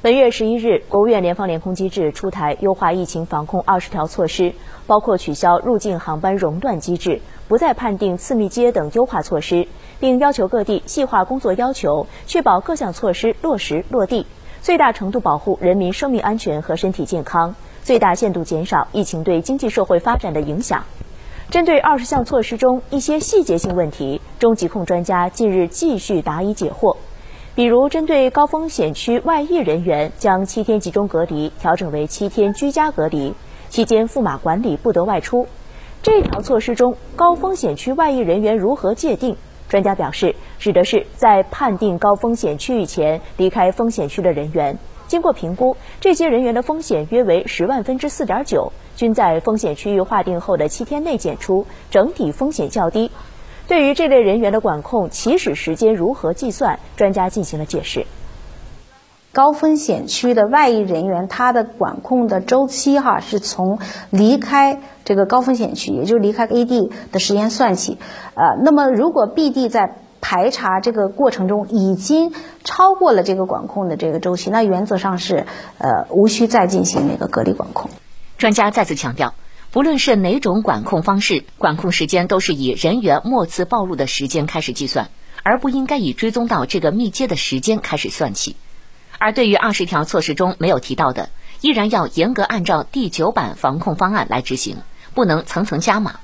本月十一日，国务院联防联控机制出台优化疫情防控二十条措施，包括取消入境航班熔断机制、不再判定次密接等优化措施，并要求各地细化工作要求，确保各项措施落实落地，最大程度保护人民生命安全和身体健康，最大限度减少疫情对经济社会发展的影响。针对二十项措施中一些细节性问题，中疾控专家近日继续答疑解惑。比如，针对高风险区外溢人员，将七天集中隔离调整为七天居家隔离，期间驸马管理不得外出。这条措施中，高风险区外溢人员如何界定？专家表示，指的是在判定高风险区域前离开风险区的人员。经过评估，这些人员的风险约为十万分之四点九，均在风险区域划定后的七天内检出，整体风险较低。对于这类人员的管控起始时间如何计算，专家进行了解释。高风险区的外溢人员，他的管控的周期哈，是从离开这个高风险区，也就是离开 A 地的时间算起。呃，那么如果 B 地在排查这个过程中已经超过了这个管控的这个周期，那原则上是呃无需再进行那个隔离管控。专家再次强调。不论是哪种管控方式，管控时间都是以人员末次暴露的时间开始计算，而不应该以追踪到这个密接的时间开始算起。而对于二十条措施中没有提到的，依然要严格按照第九版防控方案来执行，不能层层加码。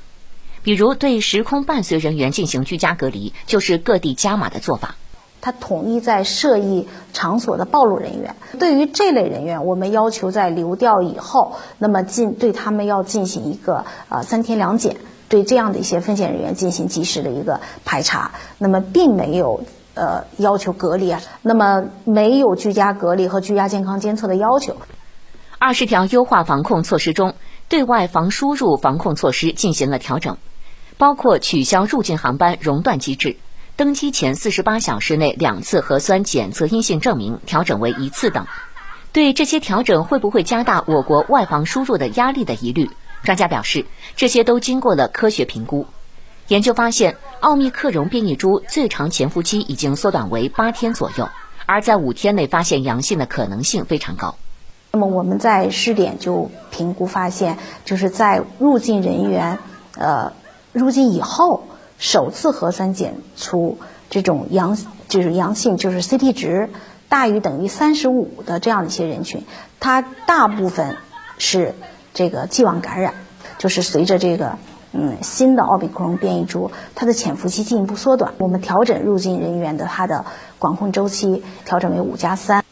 比如对时空伴随人员进行居家隔离，就是各地加码的做法。他统一在涉疫场所的暴露人员，对于这类人员，我们要求在流调以后，那么进对他们要进行一个呃三天两检，对这样的一些风险人员进行及时的一个排查，那么并没有呃要求隔离啊，那么没有居家隔离和居家健康监测的要求。二十条优化防控措施中，对外防输入防控措施进行了调整，包括取消入境航班熔断机制。登机前四十八小时内两次核酸检测阴性证明调整为一次等，对这些调整会不会加大我国外防输入的压力的疑虑，专家表示，这些都经过了科学评估。研究发现，奥密克戎变异株最长潜伏期已经缩短为八天左右，而在五天内发现阳性的可能性非常高。那么我们在试点就评估发现，就是在入境人员呃入境以后。首次核酸检出这种阳就是阳性，就是 CT 值大于等于三十五的这样的一些人群，它大部分是这个既往感染，就是随着这个嗯新的奥密克戎变异株，它的潜伏期进一步缩短，我们调整入境人员的它的管控周期，调整为五加三。